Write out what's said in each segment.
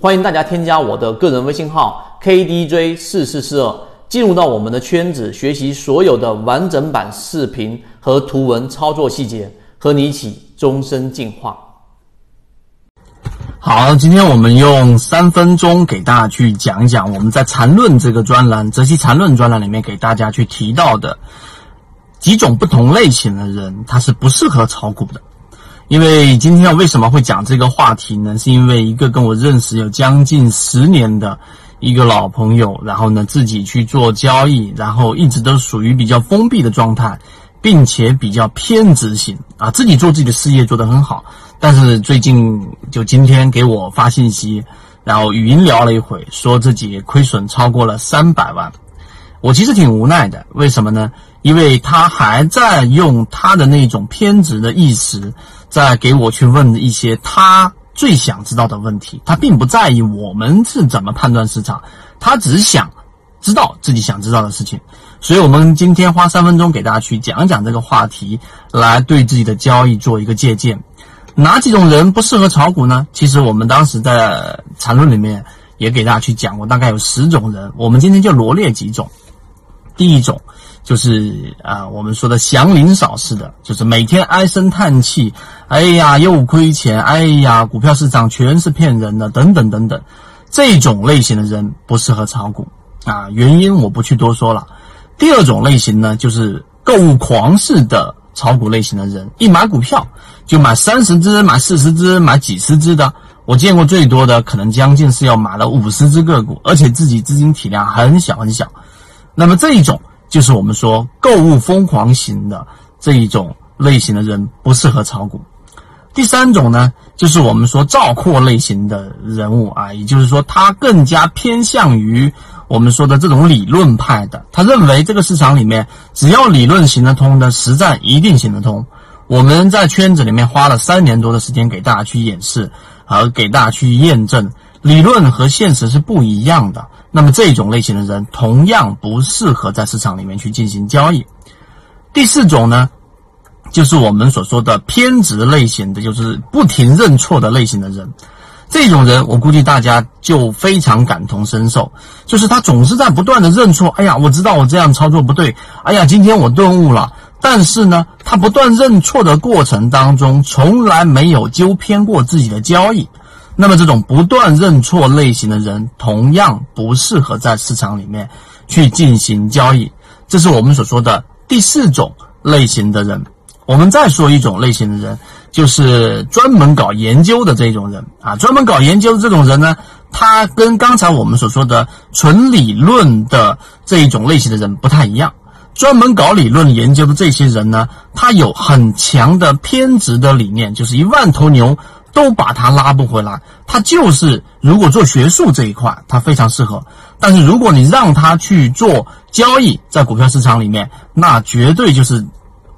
欢迎大家添加我的个人微信号 KDJ 四四四二，进入到我们的圈子，学习所有的完整版视频和图文操作细节，和你一起终身进化。好，今天我们用三分钟给大家去讲一讲我们在缠论这个专栏《泽西缠论》专栏里面给大家去提到的几种不同类型的人，他是不适合炒股的。因为今天为什么会讲这个话题呢？是因为一个跟我认识有将近十年的一个老朋友，然后呢自己去做交易，然后一直都属于比较封闭的状态，并且比较偏执型啊，自己做自己的事业做得很好，但是最近就今天给我发信息，然后语音聊了一会，说自己亏损超过了三百万，我其实挺无奈的，为什么呢？因为他还在用他的那种偏执的意识。在给我去问一些他最想知道的问题，他并不在意我们是怎么判断市场，他只想知道自己想知道的事情。所以，我们今天花三分钟给大家去讲讲这个话题，来对自己的交易做一个借鉴。哪几种人不适合炒股呢？其实我们当时在缠论里面也给大家去讲过，大概有十种人。我们今天就罗列几种。第一种。就是啊，我们说的祥林嫂似的，就是每天唉声叹气，哎呀又亏钱，哎呀股票市场全是骗人的，等等等等，这种类型的人不适合炒股啊，原因我不去多说了。第二种类型呢，就是购物狂式的炒股类型的人，一买股票就买三十只、买四十只、买几十只的，我见过最多的可能将近是要买了五十只个股，而且自己资金体量很小很小。那么这一种。就是我们说购物疯狂型的这一种类型的人不适合炒股。第三种呢，就是我们说赵括类型的人物啊，也就是说他更加偏向于我们说的这种理论派的。他认为这个市场里面只要理论行得通的，实战一定行得通。我们在圈子里面花了三年多的时间给大家去演示和给大家去验证，理论和现实是不一样的。那么这种类型的人同样不适合在市场里面去进行交易。第四种呢，就是我们所说的偏执类型的，就是不停认错的类型的人。这种人，我估计大家就非常感同身受，就是他总是在不断的认错。哎呀，我知道我这样操作不对。哎呀，今天我顿悟了。但是呢，他不断认错的过程当中，从来没有纠偏过自己的交易。那么这种不断认错类型的人，同样不适合在市场里面去进行交易。这是我们所说的第四种类型的人。我们再说一种类型的人，就是专门搞研究的这种人啊。专门搞研究的这种人呢，他跟刚才我们所说的纯理论的这一种类型的人不太一样。专门搞理论研究的这些人呢，他有很强的偏执的理念，就是一万头牛。都把他拉不回来，他就是如果做学术这一块，他非常适合；但是如果你让他去做交易，在股票市场里面，那绝对就是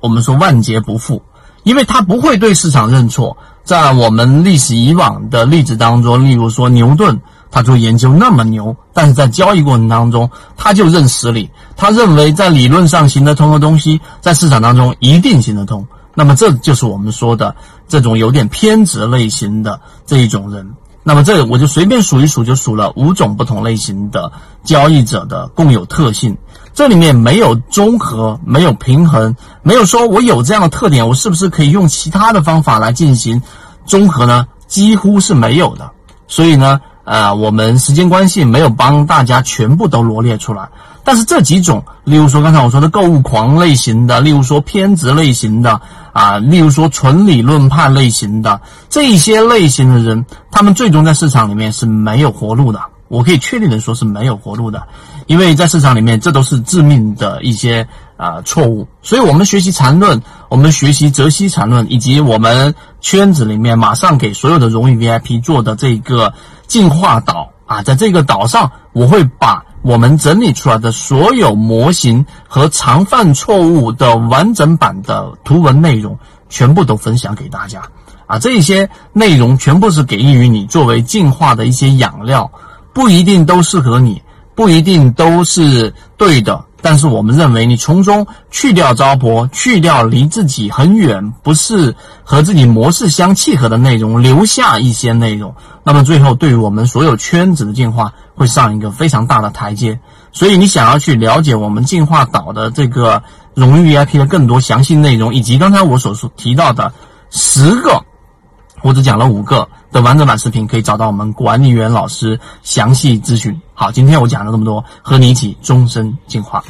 我们说万劫不复，因为他不会对市场认错。在我们历史以往的例子当中，例如说牛顿，他做研究那么牛，但是在交易过程当中，他就认实理，他认为在理论上行得通的东西，在市场当中一定行得通。那么这就是我们说的这种有点偏执类型的这一种人。那么这我就随便数一数，就数了五种不同类型的交易者的共有特性。这里面没有综合，没有平衡，没有说我有这样的特点，我是不是可以用其他的方法来进行综合呢？几乎是没有的。所以呢，呃，我们时间关系没有帮大家全部都罗列出来。但是这几种，例如说刚才我说的购物狂类型的，例如说偏执类型的。啊，例如说纯理论派类型的这一些类型的人，他们最终在市场里面是没有活路的。我可以确定的说是没有活路的，因为在市场里面这都是致命的一些啊错误。所以我们学习缠论，我们学习泽西缠论，以及我们圈子里面马上给所有的荣誉 VIP 做的这个进化岛啊，在这个岛上我会把。我们整理出来的所有模型和常犯错误的完整版的图文内容，全部都分享给大家啊！这些内容全部是给予你作为进化的一些养料，不一定都适合你，不一定都是对的。但是我们认为你从中去掉糟粕，去掉离自己很远、不是和自己模式相契合的内容，留下一些内容，那么最后对于我们所有圈子的进化会上一个非常大的台阶。所以你想要去了解我们进化岛的这个荣誉 VIP 的更多详细内容，以及刚才我所说提到的十个。我只讲了五个的完整版视频，可以找到我们管理员老师详细咨询。好，今天我讲了这么多，和你一起终身进化。